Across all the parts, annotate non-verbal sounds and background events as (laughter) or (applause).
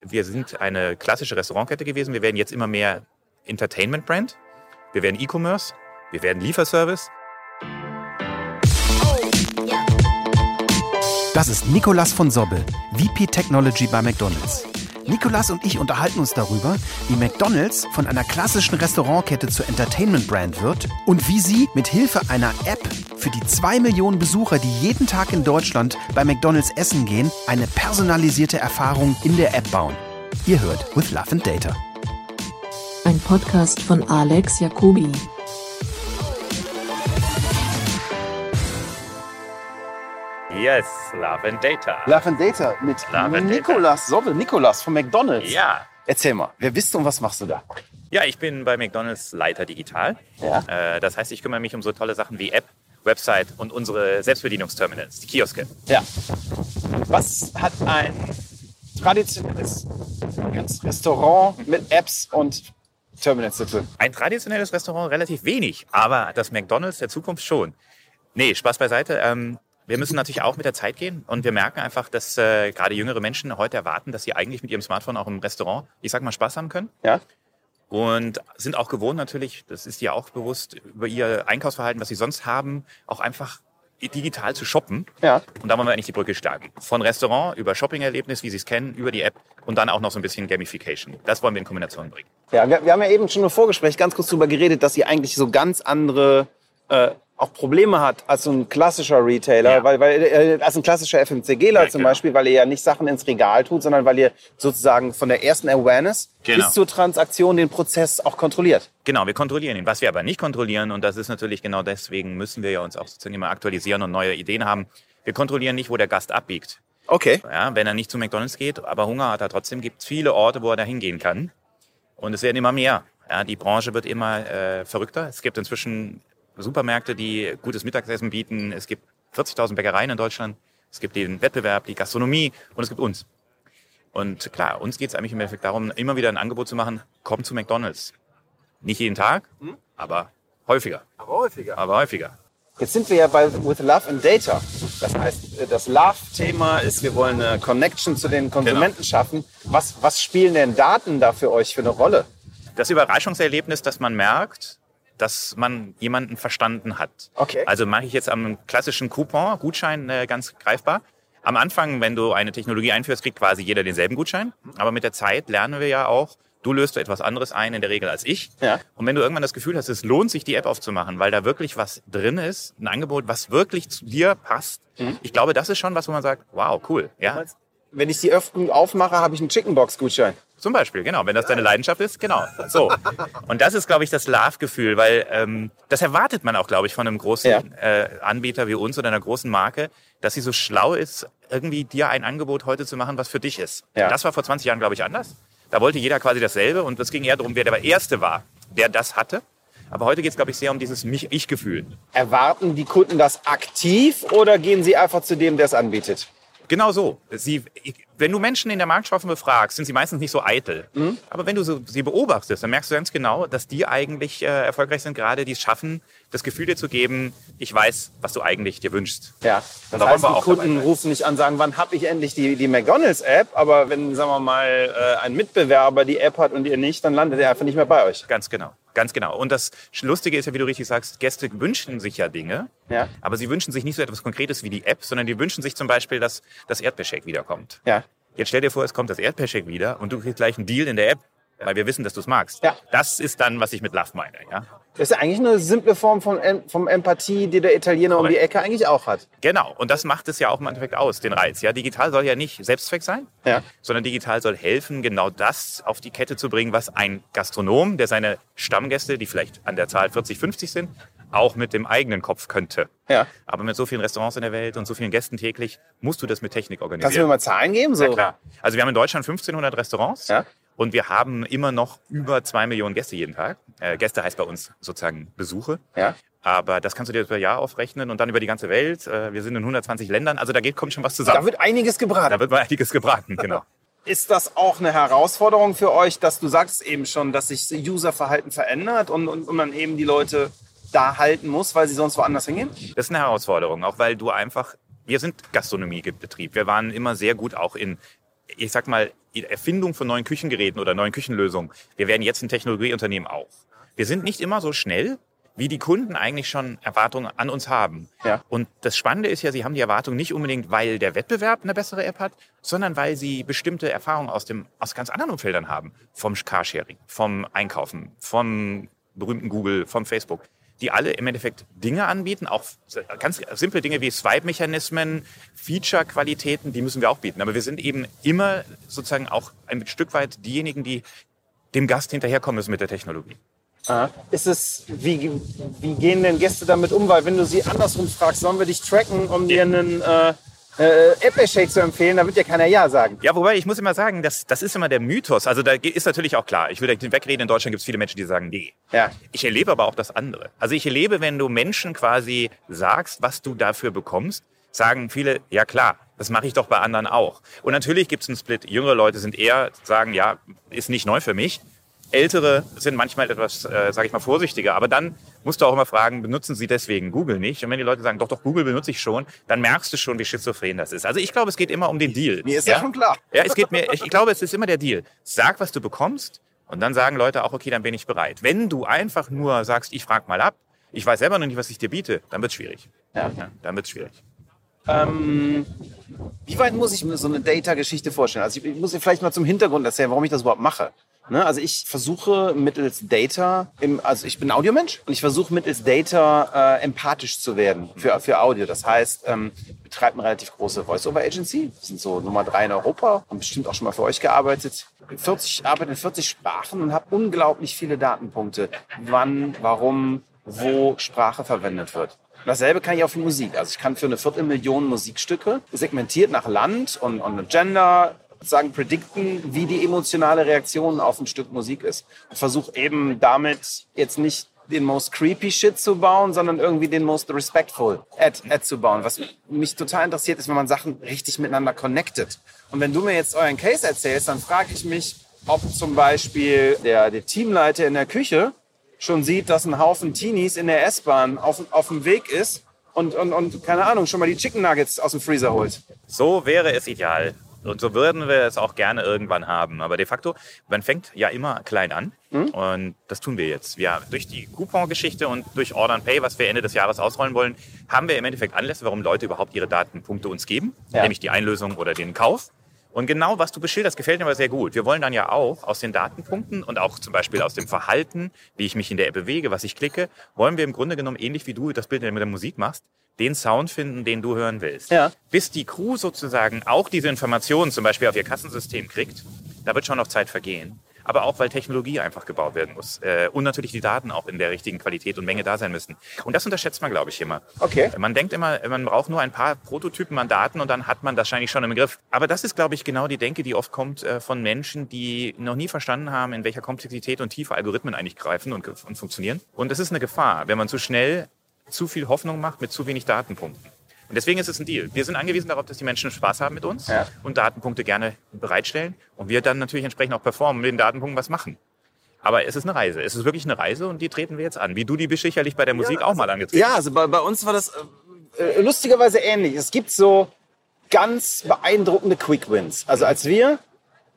Wir sind eine klassische Restaurantkette gewesen. Wir werden jetzt immer mehr Entertainment-Brand. Wir werden E-Commerce. Wir werden Lieferservice. Das ist Nicolas von Sobbel, VP Technology bei McDonald's. Nikolas und ich unterhalten uns darüber, wie McDonald's von einer klassischen Restaurantkette zur Entertainment-Brand wird und wie sie mit Hilfe einer App für die zwei Millionen Besucher, die jeden Tag in Deutschland bei McDonald's essen gehen, eine personalisierte Erfahrung in der App bauen. Ihr hört With Love and Data. Ein Podcast von Alex Jacobi. Yes, Love and Data. Love and Data mit Love Nikolas Sobbel. Nikolas von McDonald's. Ja. Erzähl mal, wer bist du und was machst du da? Ja, ich bin bei McDonald's Leiter Digital. Ja. Äh, das heißt, ich kümmere mich um so tolle Sachen wie App, Website und unsere Selbstbedienungsterminals, die Kioske. Ja. Was hat ein traditionelles Restaurant mit Apps und Terminals zu tun? Ein traditionelles Restaurant relativ wenig, aber das McDonald's der Zukunft schon. Nee, Spaß beiseite. Ähm, wir müssen natürlich auch mit der Zeit gehen und wir merken einfach, dass äh, gerade jüngere Menschen heute erwarten, dass sie eigentlich mit ihrem Smartphone auch im Restaurant, ich sag mal, Spaß haben können. Ja. Und sind auch gewohnt natürlich, das ist dir auch bewusst, über ihr Einkaufsverhalten, was sie sonst haben, auch einfach digital zu shoppen. Ja. Und da wollen wir eigentlich die Brücke schlagen. Von Restaurant über Shopping-Erlebnis, wie Sie es kennen, über die App und dann auch noch so ein bisschen Gamification. Das wollen wir in Kombination bringen. Ja, wir, wir haben ja eben schon im Vorgespräch ganz kurz darüber geredet, dass ihr eigentlich so ganz andere äh, auch Probleme hat als so ein klassischer Retailer, Ja. weil, weil äh, als ein klassischer FMCGler Ja, zum genau. Beispiel, weil ihr ja nicht Sachen ins Regal tut, sondern weil ihr sozusagen von der ersten Awareness Genau. bis zur Transaktion den Prozess auch kontrolliert. Genau, wir kontrollieren ihn. Was wir aber nicht kontrollieren, und das ist natürlich genau deswegen, müssen wir ja uns auch sozusagen immer aktualisieren und neue Ideen haben. Wir kontrollieren nicht, wo der Gast abbiegt. Okay. Ja, wenn er nicht zu McDonalds geht, aber Hunger hat er trotzdem, gibt es viele Orte, wo er da hingehen kann. Und es werden immer mehr. Ja, die Branche wird immer äh, verrückter. Es gibt inzwischen Supermärkte, die gutes Mittagessen bieten. Es gibt 40.000 Bäckereien in Deutschland. Es gibt den Wettbewerb, die Gastronomie und es gibt uns. Und klar, uns geht es eigentlich im Endeffekt darum, immer wieder ein Angebot zu machen, kommt zu McDonalds. Nicht jeden Tag, aber häufiger. Aber häufiger. Aber häufiger. Jetzt sind wir ja bei With Love and Data. Das heißt, äh, das Love-Thema ist, wir wollen eine Connection zu den Konsumenten schaffen. Was, was spielen denn Daten da für euch für eine Rolle? das Überraschungserlebnis, dass man merkt, dass man jemanden verstanden hat. Okay. Also mache ich jetzt am klassischen Coupon, Gutschein äh, ganz greifbar. Am Anfang, wenn du eine Technologie einführst, kriegt quasi jeder denselben Gutschein. Aber mit der Zeit lernen wir ja auch, du löst etwas anderes ein in der Regel als ich. Ja. Und wenn du irgendwann das Gefühl hast, es lohnt sich, die App aufzumachen, weil da wirklich was drin ist, ein Angebot, was wirklich zu dir passt, Mhm. ich glaube, das ist schon was, wo man sagt, wow, cool. Ja, Wenn ich die öfter aufmache, habe ich einen Chickenbox-Gutschein. zum Beispiel, genau. Wenn das deine Leidenschaft ist, genau. So. Und das ist, glaube ich, das Love-Gefühl, weil ähm, das erwartet man auch, glaube ich, von einem großen Ja. äh, Anbieter wie uns oder einer großen Marke, dass sie so schlau ist, irgendwie dir ein Angebot heute zu machen, was für dich ist. Ja. Das war vor 20 Jahren, glaube ich, anders. Da wollte jeder quasi dasselbe und es ging eher darum, wer der Erste war, der das hatte. Aber heute geht es, glaube ich, sehr um dieses Mich- Ich-Gefühl. Erwarten die Kunden das aktiv oder gehen sie einfach zu dem, der es anbietet? Genau so. Sie, wenn du Menschen in der Marktstrafe befragst, sind sie meistens nicht so eitel. Mhm. Aber wenn du so, sie beobachtest, dann merkst du ganz genau, dass die eigentlich äh, erfolgreich sind, gerade die es schaffen, das Gefühl dir zu geben, ich weiß, was du eigentlich dir wünschst. Ja, das da wollen heißt, wir die auch Kunden rufen nicht an, sagen, wann habe ich endlich die, die McDonalds-App? Aber wenn, sagen wir mal, äh, ein Mitbewerber die App hat und ihr nicht, dann landet er einfach nicht mehr bei euch. Ganz genau. Ganz genau. Und das Lustige ist ja, wie du richtig sagst, Gäste wünschen sich ja Dinge, Ja. aber sie wünschen sich nicht so etwas Konkretes wie die App, sondern die wünschen sich zum Beispiel, dass das Erdbeershake wiederkommt. Ja. Jetzt stell dir vor, es kommt das Erdbeershake wieder und du kriegst gleich einen Deal in der App, weil wir wissen, dass du es magst. Ja. Das ist dann, was ich mit Love meine. Ja? Das ist ja eigentlich eine simple Form von, vom Empathie, die der Italiener um die Korrekt. Ecke eigentlich auch hat. Genau, und das macht es ja auch im Endeffekt aus, den Reiz. Ja, digital soll ja nicht Selbstzweck sein, Ja. sondern digital soll helfen, genau das auf die Kette zu bringen, was ein Gastronom, der seine Stammgäste, die vielleicht an der Zahl 40, 50 sind, auch mit dem eigenen Kopf könnte. Ja. Aber mit so vielen Restaurants in der Welt und so vielen Gästen täglich musst du das mit Technik Kannst du mir organisieren. mal Zahlen geben? So? Ja, klar. Also wir haben in Deutschland 1500 Restaurants Ja. Und wir haben immer noch über zwei Millionen Gäste jeden Tag. Äh, Gäste heißt bei uns sozusagen Besuche. Ja. Aber das kannst du dir per Jahr aufrechnen und dann über die ganze Welt. Äh, Wir sind in 120 Ländern, also da geht, kommt schon was Da zusammen. wird einiges gebraten. Da wird mal einiges gebraten, genau. (laughs) Ist das auch eine Herausforderung für euch, dass du sagst eben schon, dass sich das Userverhalten verändert und, und, und man eben die Leute da halten muss, weil sie sonst woanders hingehen? Das ist eine Herausforderung, auch weil du einfach, wir sind Gastronomiebetrieb. Wir waren immer sehr gut auch in, ich sag mal, Erfindung von neuen Küchengeräten oder neuen Küchenlösungen. Wir werden jetzt ein Technologieunternehmen auch. Wir sind nicht immer so schnell, wie die Kunden eigentlich schon Erwartungen an uns haben. Ja. Und das Spannende ist ja, sie haben die Erwartung nicht unbedingt, weil der Wettbewerb eine bessere App hat, sondern weil sie bestimmte Erfahrungen aus, dem, aus ganz anderen Umfeldern haben. Vom Carsharing, vom Einkaufen, vom berühmten Google, vom Facebook die alle im Endeffekt Dinge anbieten, auch ganz simple Dinge wie Swipe-Mechanismen, Feature-Qualitäten, die müssen wir auch bieten. Aber wir sind eben immer sozusagen auch ein Stück weit diejenigen, die dem Gast hinterherkommen müssen mit der Technologie. Aha. Ist es, wie, wie gehen denn Gäste damit um? Weil wenn du sie andersrum fragst, sollen wir dich tracken, um dir einen äh, äh, Apple-Shake zu empfehlen, da wird ja keiner Ja sagen. Ja, wobei ich muss immer sagen, das, das ist immer der Mythos. Also da ist natürlich auch klar, ich will da wegreden, in Deutschland gibt es viele Menschen, die sagen, nee. Ja. Ich erlebe aber auch das andere. Also ich erlebe, wenn du Menschen quasi sagst, was du dafür bekommst, sagen viele, ja klar, das mache ich doch bei anderen auch. Und natürlich gibt es einen Split. Jüngere Leute sind eher, sagen, ja, ist nicht neu für mich. Ältere sind manchmal etwas, äh, sage ich mal, vorsichtiger. Aber dann musst du auch immer fragen, benutzen sie deswegen Google nicht? Und wenn die Leute sagen, doch, doch, Google benutze ich schon, dann merkst du schon, wie schizophren das ist. Also ich glaube, es geht immer um den Deal. Mir ist ja, schon klar. Ja, es geht mir, ich glaube, es ist immer der Deal. Sag, was du bekommst und dann sagen Leute auch, okay, dann bin ich bereit. Wenn du einfach nur sagst, ich frag mal ab, ich weiß selber noch nicht, was ich dir biete, dann wird's schwierig. Ja. ja dann wird's schwierig. Ähm, wie weit muss ich mir so eine Data-Geschichte vorstellen? Also ich muss dir vielleicht mal zum Hintergrund erzählen, warum ich das überhaupt mache. Ne? Also ich versuche mittels Data, im, also ich bin Audiomensch und ich versuche mittels Data äh, empathisch zu werden für, für Audio. Das heißt, ähm, betreibt eine relativ große Voice-Over-Agency. Wir sind so Nummer drei in Europa, haben bestimmt auch schon mal für euch gearbeitet. 40, arbeite in 40 Sprachen und habe unglaublich viele Datenpunkte, wann, warum, wo Sprache verwendet wird. Dasselbe kann ich auch für Musik. Also ich kann für eine Viertelmillion Musikstücke segmentiert nach Land und, und Gender sagen, predikten, wie die emotionale Reaktion auf ein Stück Musik ist. Und versuche eben damit jetzt nicht den most creepy Shit zu bauen, sondern irgendwie den most respectful Ad, Ad zu bauen. Was mich total interessiert ist, wenn man Sachen richtig miteinander connected. Und wenn du mir jetzt euren Case erzählst, dann frage ich mich, ob zum Beispiel der, der Teamleiter in der Küche schon sieht, dass ein Haufen Teenies in der S-Bahn auf, auf dem Weg ist und, und, und, keine Ahnung, schon mal die Chicken Nuggets aus dem Freezer holt. So wäre es ideal. Und so würden wir es auch gerne irgendwann haben. Aber de facto, man fängt ja immer klein an. Mhm. Und das tun wir jetzt. Ja, durch die Coupon-Geschichte und durch Order and Pay, was wir Ende des Jahres ausrollen wollen, haben wir im Endeffekt Anlässe, warum Leute überhaupt ihre Datenpunkte uns geben. Ja. Nämlich die Einlösung oder den Kauf. Und genau, was du beschilderst, gefällt mir aber sehr gut. Wir wollen dann ja auch aus den Datenpunkten und auch zum Beispiel aus dem Verhalten, wie ich mich in der App bewege, was ich klicke, wollen wir im Grunde genommen, ähnlich wie du das Bild mit der Musik machst, den Sound finden, den du hören willst. Ja. Bis die Crew sozusagen auch diese Informationen zum Beispiel auf ihr Kassensystem kriegt, da wird schon noch Zeit vergehen. Aber auch, weil Technologie einfach gebaut werden muss. Äh, und natürlich die Daten auch in der richtigen Qualität und Menge da sein müssen. Und das unterschätzt man, glaube ich, immer. Okay. Man denkt immer, man braucht nur ein paar Prototypen an Daten und dann hat man das wahrscheinlich schon im Griff. Aber das ist, glaube ich, genau die Denke, die oft kommt äh, von Menschen, die noch nie verstanden haben, in welcher Komplexität und Tiefe Algorithmen eigentlich greifen und, und funktionieren. Und es ist eine Gefahr, wenn man zu schnell zu viel Hoffnung macht mit zu wenig Datenpunkten. Und deswegen ist es ein Deal. Wir sind angewiesen darauf, dass die Menschen Spaß haben mit uns ja. und Datenpunkte gerne bereitstellen und wir dann natürlich entsprechend auch performen, mit den Datenpunkten was machen. Aber es ist eine Reise. Es ist wirklich eine Reise und die treten wir jetzt an. Wie du die bist sicherlich bei der Musik ja, auch mal angetreten. Ja, also bei, bei uns war das äh, äh, lustigerweise ähnlich. Es gibt so ganz beeindruckende Quick Wins. Also als wir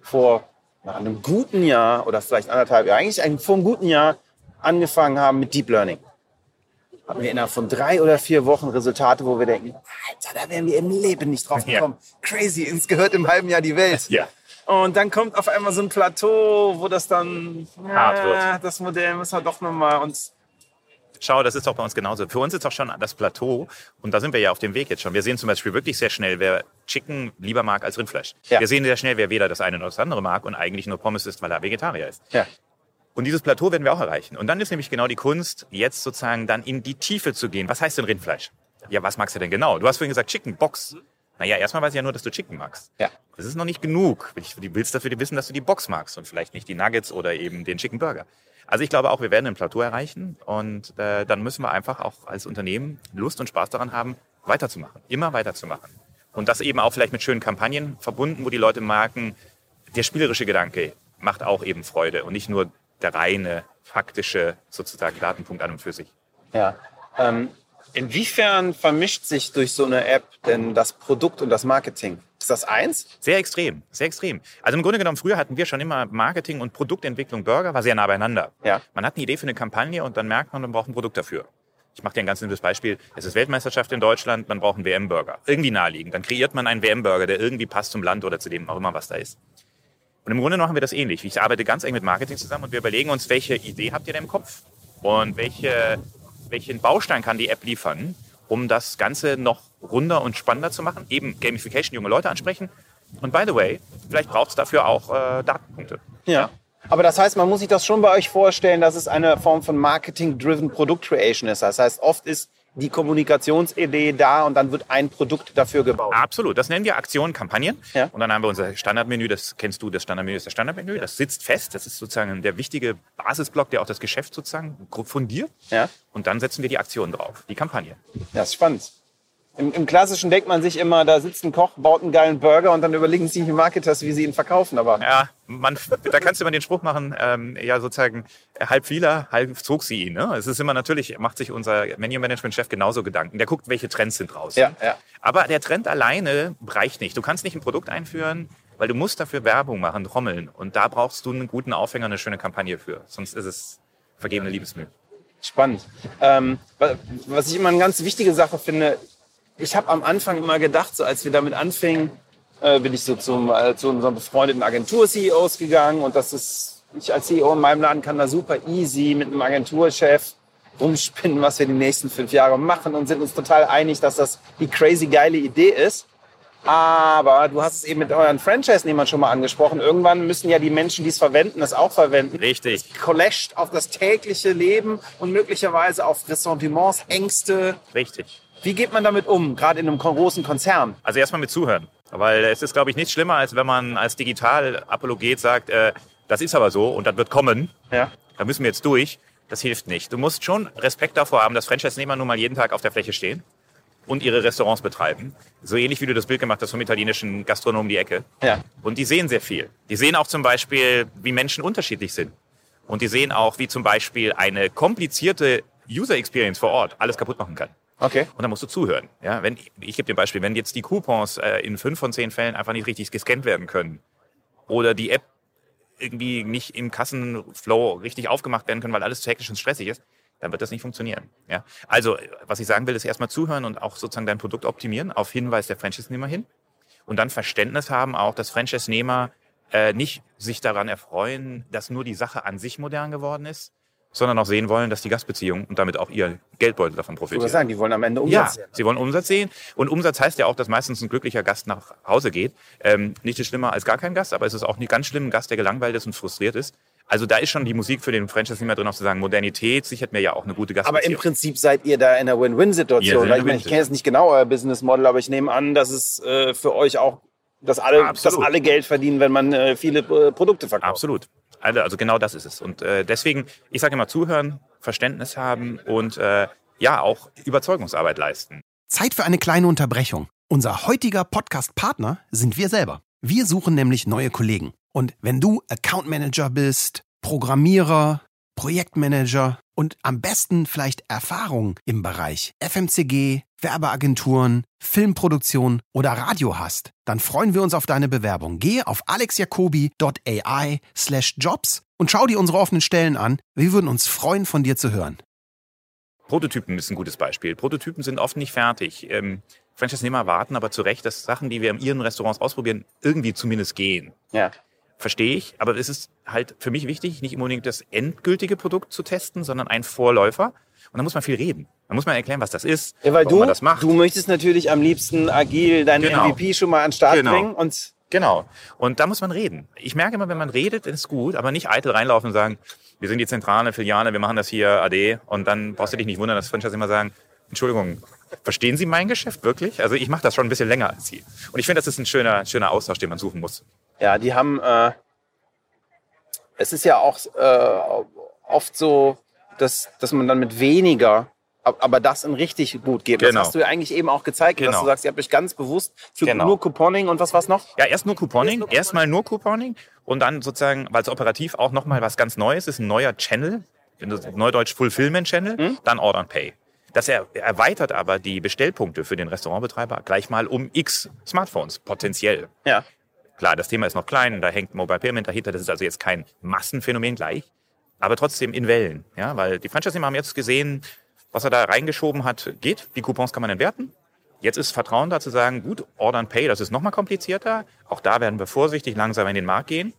vor nach einem guten Jahr oder vielleicht anderthalb Jahren, eigentlich vor einem guten Jahr angefangen haben mit Deep Learning haben wir innerhalb von drei oder vier Wochen Resultate, wo wir denken, Alter, da wären wir im Leben nicht drauf gekommen. Ja. Crazy, uns gehört im halben Jahr die Welt. Ja. Und dann kommt auf einmal so ein Plateau, wo das dann hart wird. Das Modell müssen wir doch nochmal uns Schau, das ist doch bei uns genauso. Für uns ist auch schon das Plateau und da sind wir ja auf dem Weg jetzt schon. Wir sehen zum Beispiel wirklich sehr schnell, wer Chicken lieber mag als Rindfleisch. Ja. Wir sehen sehr schnell, wer weder das eine noch das andere mag und eigentlich nur Pommes isst, weil er Vegetarier ist. Ja. Und dieses Plateau werden wir auch erreichen. Und dann ist nämlich genau die Kunst, jetzt sozusagen dann in die Tiefe zu gehen. Was heißt denn Rindfleisch? Ja, was magst du denn genau? Du hast vorhin gesagt Chicken Box. Naja, erstmal weiß ich ja nur, dass du Chicken magst. Ja. Das ist noch nicht genug. Du willst dafür wissen, dass du die Box magst und vielleicht nicht die Nuggets oder eben den Chicken Burger. Also ich glaube auch, wir werden ein Plateau erreichen und äh, dann müssen wir einfach auch als Unternehmen Lust und Spaß daran haben, weiterzumachen, immer weiterzumachen. Und das eben auch vielleicht mit schönen Kampagnen verbunden, wo die Leute merken, der spielerische Gedanke macht auch eben Freude und nicht nur der reine faktische sozusagen Datenpunkt an und für sich. Ja. Ähm, inwiefern vermischt sich durch so eine App denn das Produkt und das Marketing? Ist das eins? Sehr extrem, sehr extrem. Also im Grunde genommen, früher hatten wir schon immer Marketing und Produktentwicklung Burger, war sehr nah beieinander. Ja. Man hat eine Idee für eine Kampagne und dann merkt man, man braucht ein Produkt dafür. Ich mache dir ein ganz simples Beispiel. Es ist Weltmeisterschaft in Deutschland, man braucht einen WM-Burger. Irgendwie naheliegend. Dann kreiert man einen WM-Burger, der irgendwie passt zum Land oder zu dem auch immer, was da ist. Und im Grunde machen wir das ähnlich. Ich arbeite ganz eng mit Marketing zusammen und wir überlegen uns, welche Idee habt ihr denn im Kopf? Und welche, welchen Baustein kann die App liefern, um das Ganze noch runder und spannender zu machen? Eben Gamification, junge Leute ansprechen. Und by the way, vielleicht braucht es dafür auch äh, Datenpunkte. Ja. Aber das heißt, man muss sich das schon bei euch vorstellen, dass es eine Form von Marketing-driven Product Creation ist. Das heißt, oft ist die Kommunikationsidee da und dann wird ein Produkt dafür gebaut. Absolut. Das nennen wir Aktionen, Kampagnen. Ja. Und dann haben wir unser Standardmenü, das kennst du, das Standardmenü ist das Standardmenü. Das sitzt fest. Das ist sozusagen der wichtige Basisblock, der auch das Geschäft sozusagen fundiert. Ja. Und dann setzen wir die Aktion drauf, die Kampagne. Das ist spannend. Im, Im Klassischen denkt man sich immer, da sitzt ein Koch, baut einen geilen Burger und dann überlegen sich die Marketers, wie sie ihn verkaufen. Aber Ja, man, da kannst du immer den Spruch machen, ähm, ja sozusagen, halb vieler, halb zog sie ihn. Ne? Es ist immer natürlich, macht sich unser Menu-Management-Chef genauso Gedanken. Der guckt, welche Trends sind draußen. ja, ja. Aber der Trend alleine reicht nicht. Du kannst nicht ein Produkt einführen, weil du musst dafür Werbung machen, trommeln. Und da brauchst du einen guten Aufhänger, eine schöne Kampagne für. Sonst ist es vergebene Liebesmüh. Spannend. Ähm, wa- was ich immer eine ganz wichtige Sache finde, ich habe am Anfang immer gedacht, so als wir damit anfingen, äh, bin ich so zum, äh, zu unseren befreundeten Agentur-CEOs gegangen und das ist, ich als CEO in meinem Laden kann da super easy mit einem Agenturchef rumspinnen, was wir die nächsten fünf Jahre machen und sind uns total einig, dass das die crazy geile Idee ist. Aber du hast es eben mit euren Franchise-Nehmern schon mal angesprochen. Irgendwann müssen ja die Menschen, die es verwenden, das auch verwenden Richtig, colleched auf das tägliche Leben und möglicherweise auf Ressentiments, Ängste. richtig. Wie geht man damit um, gerade in einem großen Konzern? Also erstmal mit Zuhören. Weil es ist, glaube ich, nichts schlimmer, als wenn man als Digital-Apologet sagt, äh, das ist aber so und das wird kommen. Ja. Da müssen wir jetzt durch. Das hilft nicht. Du musst schon Respekt davor haben, dass Franchise-Nehmer nun mal jeden Tag auf der Fläche stehen und ihre Restaurants betreiben. So ähnlich wie du das Bild gemacht hast vom italienischen Gastronomen die Ecke. Ja. Und die sehen sehr viel. Die sehen auch zum Beispiel, wie Menschen unterschiedlich sind. Und die sehen auch, wie zum Beispiel eine komplizierte User Experience vor Ort alles kaputt machen kann. Okay. Und dann musst du zuhören. Ja, wenn, ich gebe dir ein Beispiel, wenn jetzt die Coupons äh, in fünf von zehn Fällen einfach nicht richtig gescannt werden können oder die App irgendwie nicht im Kassenflow richtig aufgemacht werden können, weil alles zu hektisch und stressig ist, dann wird das nicht funktionieren. Ja? Also, was ich sagen will, ist erstmal zuhören und auch sozusagen dein Produkt optimieren, auf Hinweis der Franchise-Nehmer hin. Und dann Verständnis haben auch, dass Franchise-Nehmer äh, nicht sich daran erfreuen, dass nur die Sache an sich modern geworden ist, sondern auch sehen wollen, dass die Gastbeziehung und damit auch ihr Geldbeutel davon Ich profitiert. würde sagen, die wollen am Ende Ja, Umsatz sehen. sie wollen Umsatz sehen. Und Umsatz heißt ja auch, dass meistens ein glücklicher Gast nach Hause geht. Ähm, nicht ist schlimmer als gar kein Gast, aber es ist auch nicht ganz schlimm, ein Gast, der gelangweilt ist und frustriert ist. Also da ist schon die Musik für den Franchise-Nehmer drin, auch zu sagen, Modernität sichert mir ja auch eine gute Aber im Gastbeziehung. Prinzip seid ihr da in einer Win-Win-Situation. in Ich, meine, ich kenne jetzt nicht genau euer Business Model, aber ich nehme an, dass es äh, für euch auch, dass alle, dass alle Geld verdienen, wenn man äh, viele äh, Produkte verkauft. Absolut. Also, also genau das ist es. Und äh, deswegen, ich sage immer, zuhören, Verständnis haben und äh, ja, auch Überzeugungsarbeit leisten. Zeit für eine kleine Unterbrechung. Unser heutiger Podcast-Partner sind wir selber. Wir suchen nämlich neue Kollegen. Und wenn du Account Manager bist, Programmierer, Projektmanager und am besten vielleicht Erfahrung im Bereich FMCG, Werbeagenturen, Filmproduktion oder Radio hast, dann freuen wir uns auf deine Bewerbung. Gehe auf alexjacobi.ai slash jobs und schau dir unsere offenen Stellen an. Wir würden uns freuen, von dir zu hören. Prototypen ist ein gutes Beispiel. Prototypen sind oft nicht fertig. Ähm, Franchise-Nehmer warten aber zu Recht, dass Sachen, die wir in ihren Restaurants ausprobieren, irgendwie zumindest gehen. Ja. Verstehe ich, aber es ist halt für mich wichtig, nicht unbedingt das endgültige Produkt zu testen, sondern ein Vorläufer. Und da muss man viel reden. Da muss man erklären, was das ist, Ja, weil warum du, man das macht. du möchtest natürlich am liebsten agil deinen Genau. MVP schon mal an den Start Genau. bringen und Genau. Und da muss man reden. Ich merke immer, wenn man redet, ist gut, aber nicht eitel reinlaufen und sagen, wir sind die zentrale Filiale, wir machen das hier AD. Und dann brauchst du dich nicht wundern, dass Franchise immer sagen, Entschuldigung, verstehen Sie mein Geschäft wirklich? Also ich mache das schon ein bisschen länger als Sie. Und ich finde, das ist ein schöner, schöner Austausch, den man suchen muss. Ja, die haben, äh, es ist ja auch äh, oft so, dass, dass man dann mit weniger, ab- aber das in richtig gut geht. Genau. Das hast du ja eigentlich eben auch gezeigt, dass Genau. du sagst, ihr habt euch ganz bewusst für Genau. nur Couponing und was war's noch? Ja, erst nur Couponing, erstmal nur Couponing und dann sozusagen, weil es operativ auch nochmal was ganz Neues ist, ein neuer Channel, in das Neudeutsch Fulfillment Channel, dann Order and Pay. Das er erweitert aber die Bestellpunkte für den Restaurantbetreiber gleich mal um x Smartphones, potenziell. Ja. Klar, das Thema ist noch klein, da hängt Mobile Payment dahinter, das ist also jetzt kein Massenphänomen gleich, aber trotzdem in Wellen. Ja, weil die Franchise-Nehmer haben jetzt gesehen, was er da reingeschoben hat, geht. Die Coupons kann man entwerten. Jetzt ist Vertrauen da zu sagen, gut, Order and Pay, das ist nochmal komplizierter. Auch da werden wir vorsichtig langsam in den Markt gehen.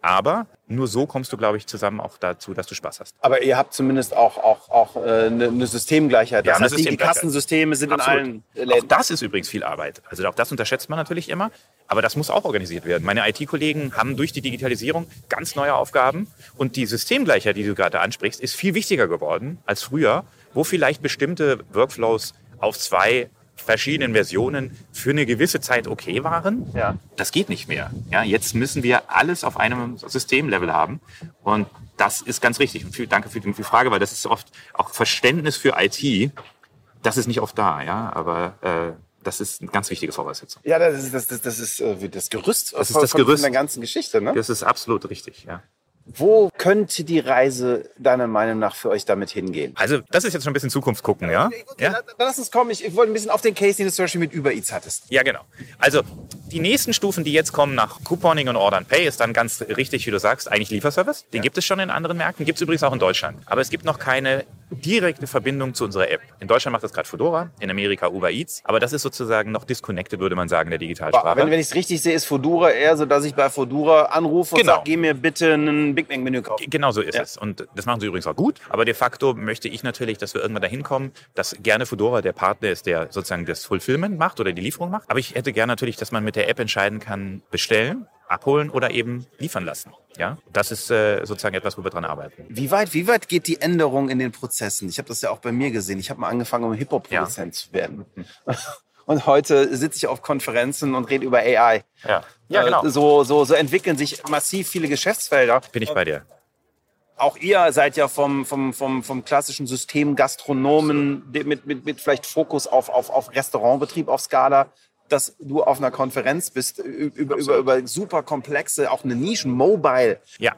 Aber nur so kommst du, glaube ich, zusammen auch dazu, dass du Spaß hast. Aber ihr habt zumindest auch, auch, auch äh, eine, eine Systemgleichheit. Ja, Das eine heißt, die, die Systemgleichheit. Kassensysteme sind Absolut. in allen Auch Läden. das ist übrigens viel Arbeit. Also auch das unterschätzt man natürlich immer. Aber das muss auch organisiert werden. Meine IT-Kollegen haben durch die Digitalisierung ganz neue Aufgaben. Und die Systemgleichheit, die du gerade ansprichst, ist viel wichtiger geworden als früher, wo vielleicht bestimmte Workflows auf zwei verschiedenen Versionen für eine gewisse Zeit okay waren. Ja. Das geht nicht mehr. Ja, jetzt müssen wir alles auf einem Systemlevel haben. Und das ist ganz richtig. Und viel, danke für die, für die Frage, weil das ist oft auch Verständnis für IT. Das ist nicht oft da, ja. Aber äh, das ist eine ganz wichtige Voraussetzung. Ja, das ist das, das, das, ist, äh, das Gerüst Das ist von, das Gerüst. von der ganzen Geschichte. Ne? Das ist absolut richtig, ja. Wo könnte die Reise deiner Meinung nach für euch damit hingehen? Also, das ist jetzt schon ein bisschen Zukunft gucken, ja? Ja? Dann lass uns kommen. Ich, ich wollte ein bisschen auf den Case, den du zum Beispiel mit Uber Eats hattest. Ja, genau. Also die nächsten Stufen, die jetzt kommen nach Couponing und Order and Pay, ist dann ganz richtig, wie du sagst, eigentlich Lieferservice. Den gibt es schon in anderen Märkten, gibt es übrigens auch in Deutschland. Aber es gibt noch keine direkte Verbindung zu unserer App. In Deutschland macht das gerade Fedora, in Amerika Uber Eats. Aber das ist sozusagen noch disconnected, würde man sagen, der Digitalsprache. Wenn, wenn ich es richtig sehe, ist Fodura eher so, dass ich bei Fodura anrufe und Genau. sage, geh mir bitte ein Big Mac Menü kaufen. Genau so ist Ja. es. Und das machen sie übrigens auch gut. Aber de facto möchte ich natürlich, dass wir irgendwann dahin kommen, dass gerne Fedora der Partner ist, der sozusagen das Fulfillment macht oder die Lieferung macht. Aber ich hätte gerne natürlich, dass man mit der App entscheiden kann, bestellen, abholen oder eben liefern lassen. Ja, das ist äh, sozusagen etwas, wo wir dran arbeiten. Wie weit, wie weit geht die Änderung in den Prozessen? Ich habe das ja auch bei mir gesehen. Ich habe mal angefangen, um Hip-Hop-Produzent zu werden. (laughs) Und heute sitze ich auf Konferenzen und rede über AI. Ja, ja genau. Äh, So, so, so entwickeln sich massiv viele Geschäftsfelder. Bin ich bei dir. Auch ihr seid ja vom, vom, vom, vom klassischen System Gastronomen mit, mit, mit vielleicht Fokus auf, auf, auf Restaurantbetrieb auf Skala, dass du auf einer Konferenz bist, über, über, über super komplexe, auch eine Nischen, Mobile, Ja.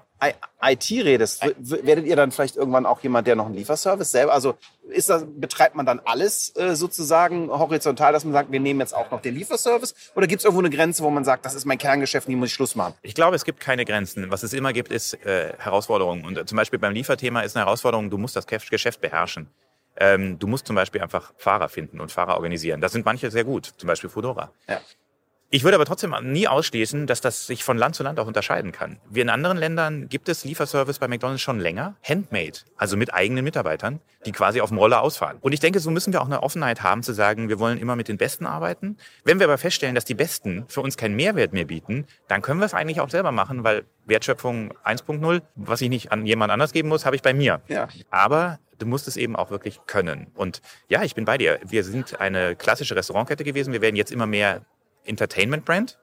IT redest. Werdet ihr dann vielleicht irgendwann auch jemand, der noch einen Lieferservice selber, also ist das, betreibt man dann alles äh, sozusagen horizontal, dass man sagt, wir nehmen jetzt auch noch den Lieferservice? Oder gibt es irgendwo eine Grenze, wo man sagt, das ist mein Kerngeschäft, hier muss ich Schluss machen? Ich glaube, es gibt keine Grenzen. Was es immer gibt, ist äh, Herausforderungen. Und äh, zum Beispiel beim Lieferthema ist eine Herausforderung, du musst das Geschäft beherrschen. Ähm, du musst zum Beispiel einfach Fahrer finden und Fahrer organisieren. Da sind manche sehr gut, zum Beispiel Fedora. Ja. Ich würde aber trotzdem nie ausschließen, dass das sich von Land zu Land auch unterscheiden kann. Wir in anderen Ländern gibt es Lieferservice bei McDonald's schon länger, handmade, also mit eigenen Mitarbeitern, die quasi auf dem Roller ausfahren. Und ich denke, so müssen wir auch eine Offenheit haben zu sagen, wir wollen immer mit den Besten arbeiten. Wenn wir aber feststellen, dass die Besten für uns keinen Mehrwert mehr bieten, dann können wir es eigentlich auch selber machen, weil Wertschöpfung 1.0, was ich nicht an jemand anders geben muss, habe ich bei mir. Ja. Aber du musst es eben auch wirklich können. Und ja, ich bin bei dir. Wir sind eine klassische Restaurantkette gewesen. Wir werden jetzt immer mehr Entertainment-Brand.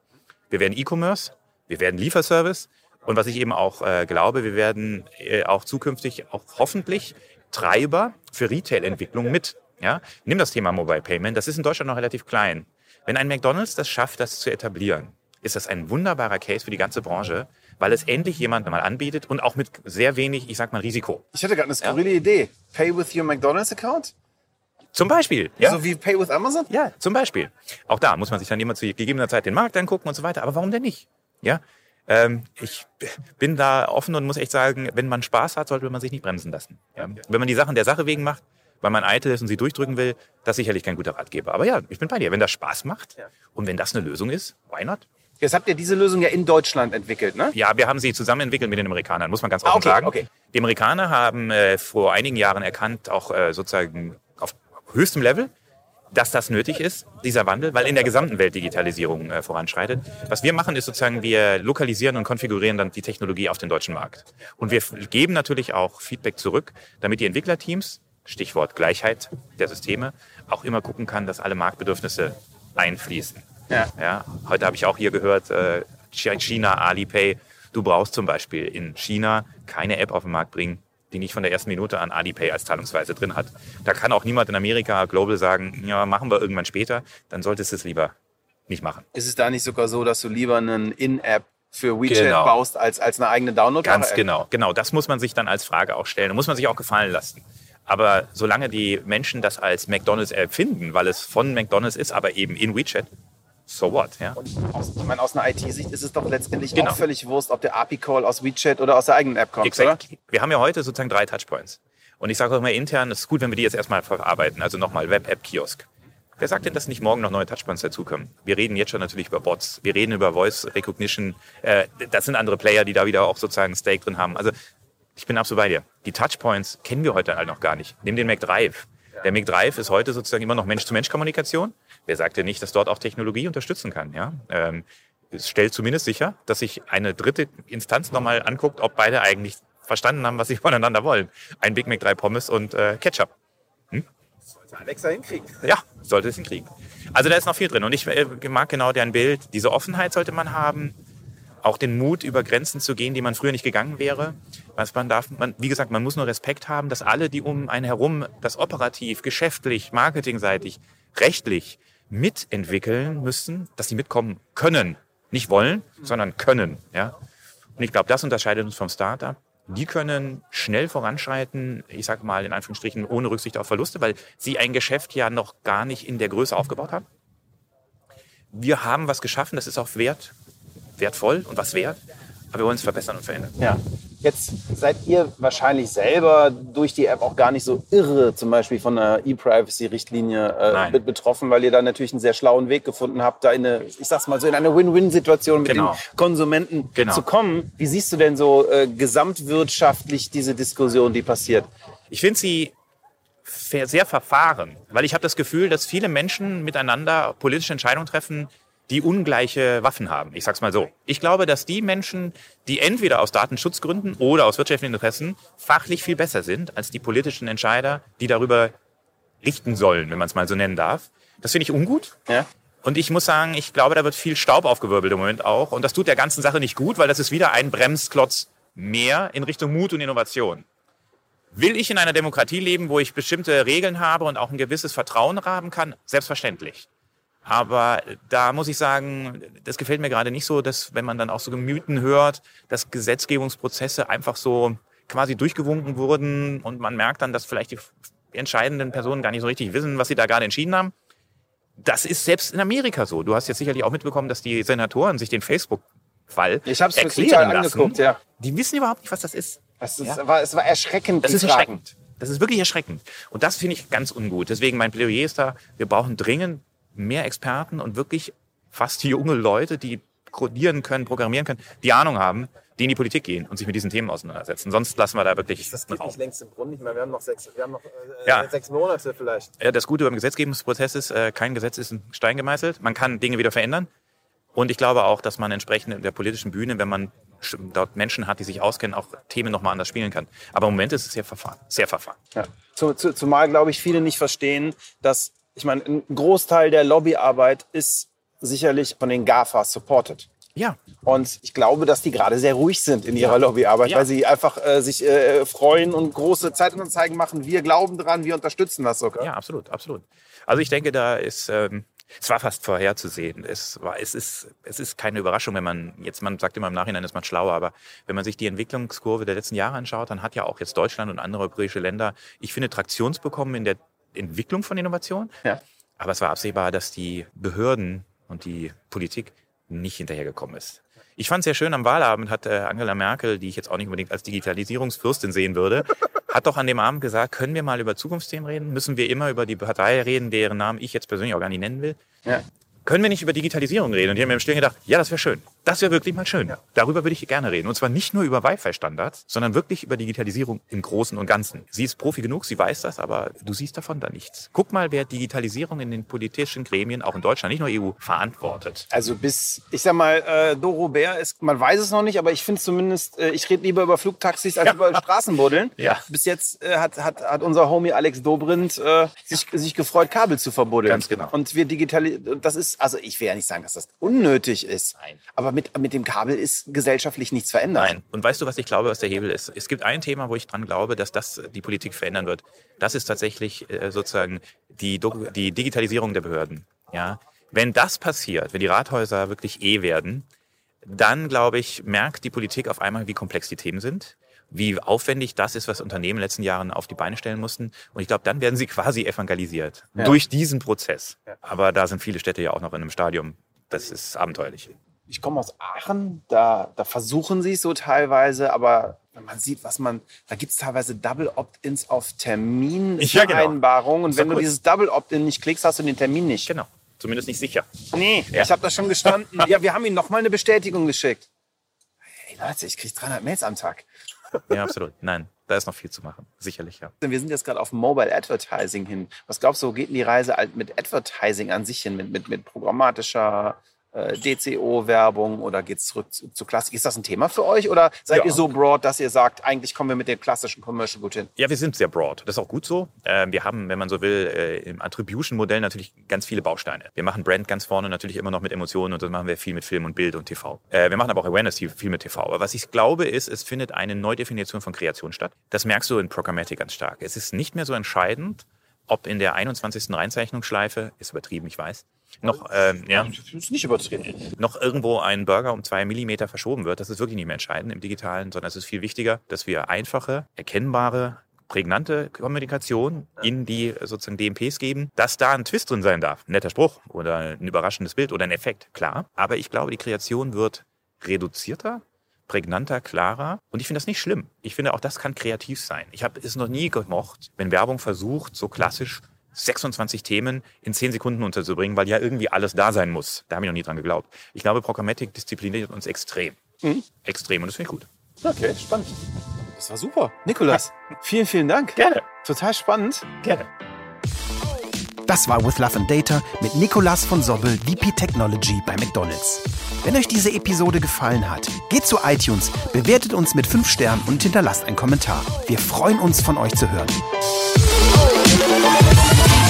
Wir werden E-Commerce. Wir werden Lieferservice. Und was ich eben auch äh, glaube, wir werden äh, auch zukünftig auch hoffentlich Treiber für Retail-Entwicklung mit. Ja? Nimm das Thema Mobile Payment. Das ist in Deutschland noch relativ klein. Wenn ein McDonald's das schafft, das zu etablieren, ist das ein wunderbarer Case für die ganze Branche, weil es endlich jemand mal anbietet und auch mit sehr wenig, ich sag mal, Risiko. Ich hatte gerade eine skurrile Idee. Pay with your McDonald's Account? Zum Beispiel. Ja? So wie Pay with Amazon? Ja, zum Beispiel. Auch da muss man sich dann immer zu gegebener Zeit den Markt angucken und so weiter. Aber warum denn nicht? Ja, ähm, ich bin da offen und muss echt sagen, wenn man Spaß hat, sollte man sich nicht bremsen lassen. Ja? Wenn man die Sachen der Sache wegen macht, weil man eitel ist und sie durchdrücken will, das ist sicherlich kein guter Ratgeber. Aber ja, ich bin bei dir. Wenn das Spaß macht und wenn das eine Lösung ist, why not? Jetzt habt ihr diese Lösung ja in Deutschland entwickelt, ne? Ja, wir haben sie zusammen entwickelt mit den Amerikanern, muss man ganz offen Ah, okay, sagen. okay. Die Amerikaner haben äh, vor einigen Jahren erkannt, auch äh, sozusagen auf höchstem Level, dass das nötig ist, dieser Wandel, weil in der gesamten Welt Digitalisierung äh, voranschreitet. Was wir machen, ist sozusagen, wir lokalisieren und konfigurieren dann die Technologie auf den deutschen Markt. Und wir geben natürlich auch Feedback zurück, damit die Entwicklerteams, Stichwort Gleichheit der Systeme, auch immer gucken kann, dass alle Marktbedürfnisse einfließen. Ja. Ja, heute habe ich auch hier gehört, äh, China, Alipay. Du brauchst zum Beispiel in China keine App auf den Markt bringen, die nicht von der ersten Minute an Alipay als Zahlungsweise drin hat. Da kann auch niemand in Amerika global sagen, ja, machen wir irgendwann später. Dann solltest du es lieber nicht machen. Ist es da nicht sogar so, dass du lieber einen In-App für WeChat Genau. baust, als, als eine eigene download Ganz genau. Genau, das muss man sich dann als Frage auch stellen. Da muss man sich auch gefallen lassen. Aber solange die Menschen das als McDonalds erfinden, weil es von McDonalds ist, aber eben in WeChat, so what, ja? Und aus, ich meine, aus einer IT-Sicht ist es doch letztendlich Genau. auch völlig Wurst, ob der API-Call aus WeChat oder aus der eigenen App kommt, oder? Exakt. Wir haben ja heute sozusagen drei Touchpoints. Und ich sage auch immer intern, es ist gut, wenn wir die jetzt erstmal verarbeiten. Also nochmal Web-App-Kiosk. Wer sagt denn, dass nicht morgen noch neue Touchpoints dazukommen? Wir reden jetzt schon natürlich über Bots. Wir reden über Voice Recognition. Äh, das sind andere Player, die da wieder auch sozusagen Stake drin haben. Also ich bin absolut bei dir. Die Touchpoints kennen wir heute halt noch gar nicht. Nimm den McDrive. Der McDrive ist heute sozusagen immer noch Mensch-zu-Mensch-Kommunikation. Wer sagt denn nicht, dass dort auch Technologie unterstützen kann? Ja? Ähm, es stellt zumindest sicher, dass sich eine dritte Instanz nochmal anguckt, ob beide eigentlich verstanden haben, was sie (laughs) voneinander wollen. Ein Big Mac, drei Pommes und äh, Ketchup. Alexa hinkriegen. Ja, sollte es hinkriegen. Also da ist noch viel drin. Und ich äh, mag genau dein Bild. Diese Offenheit sollte man haben. Auch den Mut, über Grenzen zu gehen, die man früher nicht gegangen wäre. Was man darf, man, wie gesagt, man muss nur Respekt haben, dass alle, die um einen herum das operativ, geschäftlich, marketingseitig, rechtlich mitentwickeln müssen, dass sie mitkommen können. Nicht wollen, sondern können. Ja? Und ich glaube, das unterscheidet uns vom Startup. Die können schnell voranschreiten, ich sage mal in Anführungsstrichen ohne Rücksicht auf Verluste, weil sie ein Geschäft ja noch gar nicht in der Größe aufgebaut haben. Wir haben was geschaffen, das ist auch wert, wertvoll und was wert, aber wir wollen es verbessern und verändern. Ja. Jetzt seid ihr wahrscheinlich selber durch die App auch gar nicht so irre, zum Beispiel von einer E-Privacy-Richtlinie äh, betroffen, weil ihr da natürlich einen sehr schlauen Weg gefunden habt, da in eine, ich sag's mal so, in eine Win-Win-Situation mit Genau. den Konsumenten Genau. zu kommen. Wie siehst du denn so äh, gesamtwirtschaftlich diese Diskussion, die passiert? Ich finde sie sehr verfahren, weil ich habe das Gefühl, dass viele Menschen miteinander politische Entscheidungen treffen, die ungleiche Waffen haben. Ich sag's mal so. Ich glaube, dass die Menschen, die entweder aus Datenschutzgründen oder aus wirtschaftlichen Interessen fachlich viel besser sind als die politischen Entscheider, die darüber richten sollen, wenn man es mal so nennen darf. Das finde ich ungut. Ja? Und ich muss sagen, ich glaube, da wird viel Staub aufgewirbelt im Moment auch. Und das tut der ganzen Sache nicht gut, weil das ist wieder ein Bremsklotz mehr in Richtung Mut und Innovation. Will ich in einer Demokratie leben, wo ich bestimmte Regeln habe und auch ein gewisses Vertrauen haben kann? Selbstverständlich. Aber da muss ich sagen, das gefällt mir gerade nicht so, dass wenn man dann auch so Gemüten hört, dass Gesetzgebungsprozesse einfach so quasi durchgewunken wurden und man merkt dann, dass vielleicht die entscheidenden Personen gar nicht so richtig wissen, was sie da gerade entschieden haben. Das ist selbst in Amerika so. Du hast jetzt sicherlich auch mitbekommen, dass die Senatoren sich den Facebook-Fall Ich habe es mir erklären lassen. angeguckt, ja. Die wissen überhaupt nicht, was das ist. Es, ist, Ja. war, es war erschreckend. Das ist erschreckend. Das ist wirklich erschreckend. Und das finde ich ganz ungut. Deswegen mein Plädoyer ist da, wir brauchen dringend mehr Experten und wirklich fast junge Leute, die codieren können, programmieren können, die Ahnung haben, die in die Politik gehen und sich mit diesen Themen auseinandersetzen. Sonst lassen wir da wirklich Das geht Raum. nicht längst im Brunnen. Ich meine, wir haben noch sechs, wir haben noch äh, Ja. sechs Monate vielleicht. Ja, Das Gute beim Gesetzgebungsprozess ist, äh, kein Gesetz ist in Stein gemeißelt. Man kann Dinge wieder verändern. Und ich glaube auch, dass man entsprechend in der politischen Bühne, wenn man dort Menschen hat, die sich auskennen, auch Themen nochmal anders spielen kann. Aber im Moment ist es sehr verfahren. Sehr verfahren. Ja. Zu, zu, zumal, glaube ich, viele nicht verstehen, dass, ich meine, ein Großteil der Lobbyarbeit ist sicherlich von den GAFAs supported. Ja, Und ich glaube, dass die gerade sehr ruhig sind in ihrer Lobbyarbeit, Ja. weil sie einfach äh, sich äh, freuen und große Zeitanzeigen machen. Wir glauben dran, wir unterstützen das sogar. Ja, absolut, absolut. Also ich denke, da ist, ähm, es war fast vorherzusehen. Es war, es ist, es ist keine Überraschung, wenn man jetzt, man sagt immer im Nachhinein ist man schlauer, aber wenn man sich die Entwicklungskurve der letzten Jahre anschaut, dann hat ja auch jetzt Deutschland und andere europäische Länder, ich finde, Traktions bekommen in der Entwicklung von Innovation. Ja. Aber es war absehbar, dass die Behörden und die Politik nicht hinterhergekommen ist. Ich fand es sehr schön, am Wahlabend hat äh, Angela Merkel, die ich jetzt auch nicht unbedingt als Digitalisierungsfürstin sehen würde, (laughs) hat doch an dem Abend gesagt, können wir mal über Zukunftsthemen reden? Müssen wir immer über die Partei reden, deren Namen ich jetzt persönlich auch gar nicht nennen will? Ja. Können wir nicht über Digitalisierung reden? Und die haben mir im Stillen gedacht, ja, das wäre schön. Das wäre wirklich mal schön. Darüber würde ich gerne reden. Und zwar nicht nur über Wi-Fi-Standards, sondern wirklich über Digitalisierung im Großen und Ganzen. Sie ist Profi genug, sie weiß das, aber du siehst davon da nichts. Guck mal, wer Digitalisierung in den politischen Gremien, auch in Deutschland, nicht nur EU, verantwortet. Also bis, ich sag mal, äh, Doro Bär ist, man weiß es noch nicht, aber ich finde zumindest, äh, ich rede lieber über Flugtaxis als über Straßenbuddeln. Ja. Bis jetzt äh, hat, hat, hat unser Homie Alex Dobrindt äh, sich, sich gefreut, Kabel zu verbuddeln. Ganz genau. Und wir digitalisieren, das ist, also ich will ja nicht sagen, dass das unnötig ist. Nein. Aber mit, mit dem Kabel ist gesellschaftlich nichts verändert. Nein. Und weißt du, was ich glaube, was der Hebel ist? Es gibt ein Thema, wo ich dran glaube, dass das die Politik verändern wird. Das ist tatsächlich äh, sozusagen die, die Digitalisierung der Behörden. Ja. Wenn das passiert, wenn die Rathäuser wirklich eh werden, dann, glaube ich, merkt die Politik auf einmal, wie komplex die Themen sind, wie aufwendig das ist, was Unternehmen in den letzten Jahren auf die Beine stellen mussten. Und ich glaube, dann werden sie (laughs) quasi evangelisiert Ja. durch diesen Prozess. Ja. Aber da sind viele Städte ja auch noch in einem Stadium. Das ist abenteuerlich. Ich komme aus Aachen, da, da versuchen sie es so teilweise, aber wenn man sieht, was man, da gibt es teilweise Double Opt-ins auf Terminvereinbarungen. Und Ist doch wenn du dieses Double Opt-in nicht klickst, hast du den Termin nicht. Genau. Zumindest nicht sicher. Nee, Ja. ich habe das schon gestanden. ja, wir haben ihm nochmal eine Bestätigung geschickt. Hey Leute, ich kriege 300 Mails am Tag. (laughs) Ja, absolut. Nein, da ist noch viel zu machen. Sicherlich, ja. Wir sind jetzt gerade auf Mobile Advertising hin. Was glaubst du, wo geht denn die Reise mit Advertising an sich hin? Mit, mit, mit programmatischer DCO-Werbung oder geht es zurück zu, zu Klassik? Ist das ein Thema für euch oder seid Ja. ihr so broad, dass ihr sagt, eigentlich kommen wir mit dem klassischen Commercial gut hin? Ja, wir sind sehr broad. Das ist auch gut so. Äh, Wir haben, wenn man so will, äh, im Attribution-Modell natürlich ganz viele Bausteine. Wir machen Brand ganz vorne natürlich immer noch mit Emotionen und dann machen wir viel mit Film und Bild und TV. Äh, Wir machen aber auch Awareness viel- viel mit TV. Aber was ich glaube ist, es findet eine Neudefinition von Kreation statt. Das merkst du in Programmatic ganz stark. Es ist nicht mehr so entscheidend, ob in der 21. Reinzeichnungsschleife, ist übertrieben, ich weiß, noch, ähm, ja, nicht übertrieben. noch irgendwo ein Burger um zwei Millimeter verschoben wird. Das ist wirklich nicht mehr entscheidend im Digitalen, sondern es ist viel wichtiger, dass wir einfache, erkennbare, prägnante Kommunikation in die äh, sozusagen DMPs geben, dass da ein Twist drin sein darf. Ein netter Spruch oder ein überraschendes Bild oder ein Effekt, klar. Aber ich glaube, die Kreation wird reduzierter, prägnanter, klarer. Und ich finde das nicht schlimm. Ich finde, auch das kann kreativ sein. Ich habe es noch nie gemocht, wenn Werbung versucht, so klassisch 26 Themen in 10 Sekunden unterzubringen, weil ja irgendwie alles da sein muss. Da habe ich noch nie dran geglaubt. Ich glaube, Programmatic diszipliniert uns extrem. Extrem. Und das finde ich gut. Okay, spannend. Das war super. Nikolas, (laughs) vielen, vielen Dank. Gerne. Total spannend. Gerne. Das war With Love and Data mit Nicolas von Sobbel, VP Technology bei McDonald's. Wenn euch diese Episode gefallen hat, geht zu iTunes, bewertet uns mit 5 Sternen und hinterlasst einen Kommentar. Wir freuen uns, von euch zu hören. Thank you.